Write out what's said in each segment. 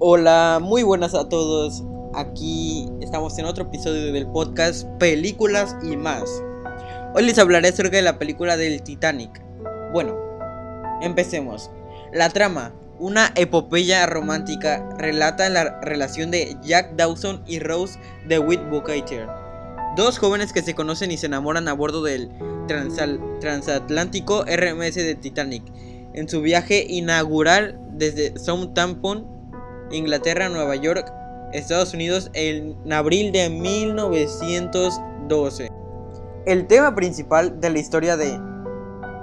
Hola, muy buenas a todos. Aquí estamos en otro episodio del podcast Películas y más. Hoy les hablaré acerca de la película del Titanic. Bueno, empecemos. La trama, una epopeya romántica, relata la relación de Jack Dawson y Rose de Whitbucater. Dos jóvenes que se conocen y se enamoran a bordo del transatlántico RMS de Titanic en su viaje inaugural desde Southampton, Inglaterra Nueva York, Estados Unidos en abril de 1912. El tema principal de la historia de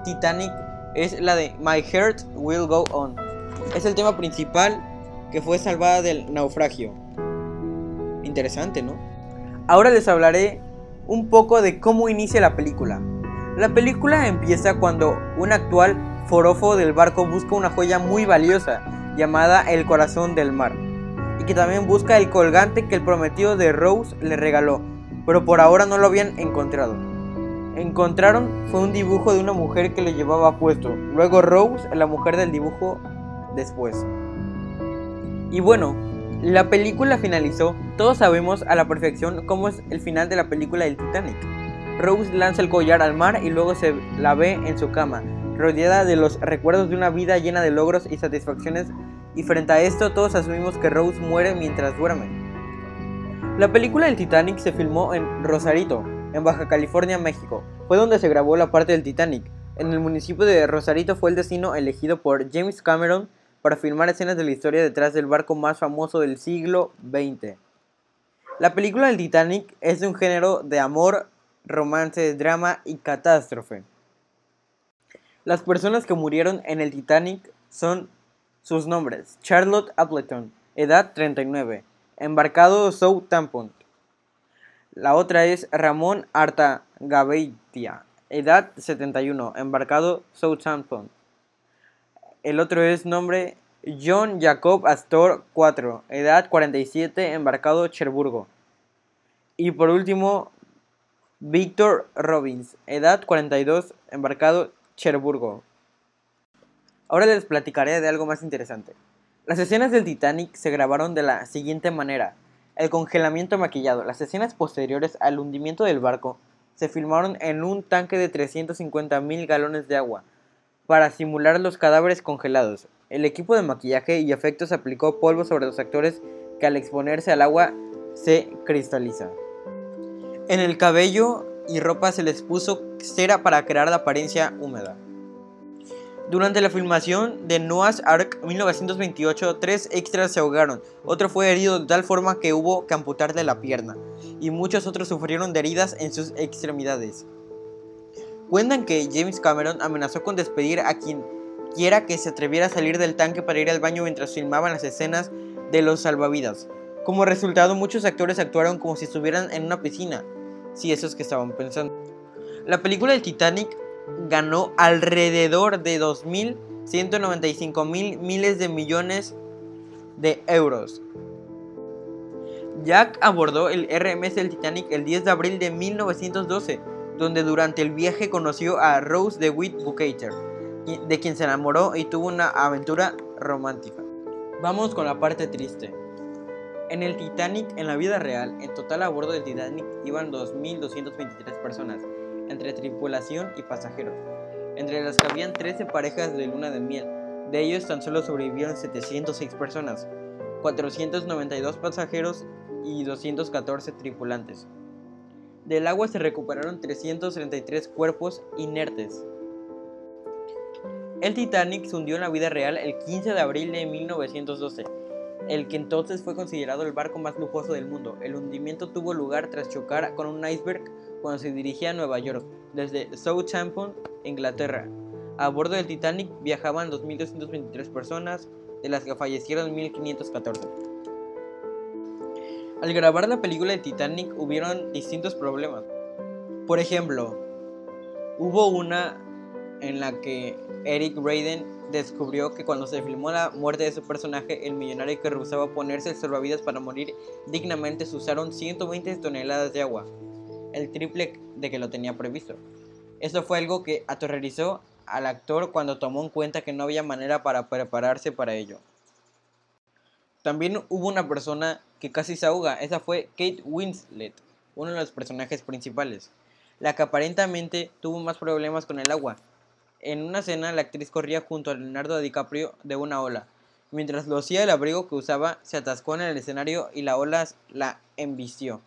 Titanic es la de My Heart Will Go On. Es el tema principal que fue salvada del naufragio. Interesante, ¿no? Ahora les hablaré un poco de cómo inicia la película. La película empieza cuando un actual forofo del barco busca una joya muy valiosa llamada el corazón del mar y que también busca el colgante que el prometido de Rose le regaló, pero por ahora no lo habían encontrado. Encontraron fue un dibujo de una mujer que le llevaba puesto, luego Rose, la mujer del dibujo, después. Y bueno, la película finalizó, todos sabemos a la perfección cómo es el final de la película del Titanic. Rose lanza el collar al mar y luego se la ve en su cama, rodeada de los recuerdos de una vida llena de logros y satisfacciones, y frente a esto todos asumimos que Rose muere mientras duerme. La película del Titanic se filmó en Rosarito, en Baja California, México. Fue donde se grabó la parte del Titanic. En el municipio de Rosarito fue el destino elegido por James Cameron para filmar escenas de la historia detrás del barco más famoso del siglo XX. La película del Titanic es de un género de amor, romance, drama y catástrofe. Las personas que murieron en el Titanic son sus nombres: Charlotte Appleton, edad 39, embarcado Southampton. La otra es Ramón Arta Gabeitia, edad 71, embarcado Southampton. El otro es nombre John Jacob Astor 4, edad 47, embarcado Cherburgo. Y por último, Victor Robbins, edad 42, embarcado Cherburgo. Ahora les platicaré de algo más interesante. Las escenas del Titanic se grabaron de la siguiente manera. El congelamiento maquillado. Las escenas posteriores al hundimiento del barco se filmaron en un tanque de 350 mil galones de agua para simular los cadáveres congelados. El equipo de maquillaje y efectos aplicó polvo sobre los actores que al exponerse al agua se cristaliza. En el cabello y ropa se les puso cera para crear la apariencia húmeda. Durante la filmación de Noah's Ark 1928, tres extras se ahogaron, otro fue herido de tal forma que hubo que amputarle la pierna, y muchos otros sufrieron de heridas en sus extremidades. Cuentan que James Cameron amenazó con despedir a quien quiera que se atreviera a salir del tanque para ir al baño mientras filmaban las escenas de los salvavidas. Como resultado, muchos actores actuaron como si estuvieran en una piscina, si eso es que estaban pensando. La película del Titanic ganó alrededor de 2.195 mil miles de millones de euros. Jack abordó el RMS del Titanic el 10 de abril de 1912, donde durante el viaje conoció a Rose de Witt de quien se enamoró y tuvo una aventura romántica. Vamos con la parte triste. En el Titanic, en la vida real, en total a bordo del Titanic iban 2.223 personas, entre tripulación y pasajeros, entre las que habían 13 parejas de luna de miel. De ellos tan solo sobrevivieron 706 personas, 492 pasajeros y 214 tripulantes. Del agua se recuperaron 333 cuerpos inertes. El Titanic se hundió en la vida real el 15 de abril de 1912 el que entonces fue considerado el barco más lujoso del mundo. El hundimiento tuvo lugar tras chocar con un iceberg cuando se dirigía a Nueva York, desde Southampton, Inglaterra. A bordo del Titanic viajaban 2.223 personas, de las que fallecieron 1.514. Al grabar la película de Titanic hubieron distintos problemas. Por ejemplo, hubo una en la que Eric Braden descubrió que cuando se filmó la muerte de su personaje, el millonario que rehusaba ponerse el salvavidas para morir dignamente se usaron 120 toneladas de agua, el triple de que lo tenía previsto. Eso fue algo que aterrorizó al actor cuando tomó en cuenta que no había manera para prepararse para ello. También hubo una persona que casi se ahoga. Esa fue Kate Winslet, uno de los personajes principales. La que aparentemente tuvo más problemas con el agua. En una cena, la actriz corría junto a Leonardo DiCaprio de una ola. Mientras lo hacía, el abrigo que usaba se atascó en el escenario y la ola la embistió.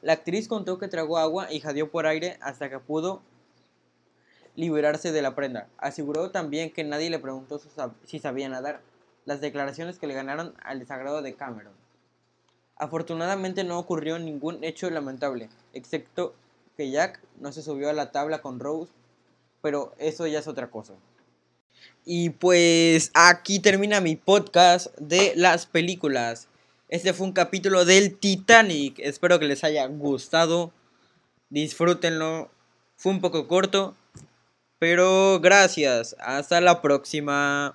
La actriz contó que tragó agua y jadeó por aire hasta que pudo liberarse de la prenda. Aseguró también que nadie le preguntó si sabía nadar las declaraciones que le ganaron al desagrado de Cameron. Afortunadamente no ocurrió ningún hecho lamentable, excepto que Jack no se subió a la tabla con Rose, pero eso ya es otra cosa. Y pues aquí termina mi podcast de las películas. Este fue un capítulo del Titanic. Espero que les haya gustado. Disfrútenlo. Fue un poco corto. Pero gracias. Hasta la próxima.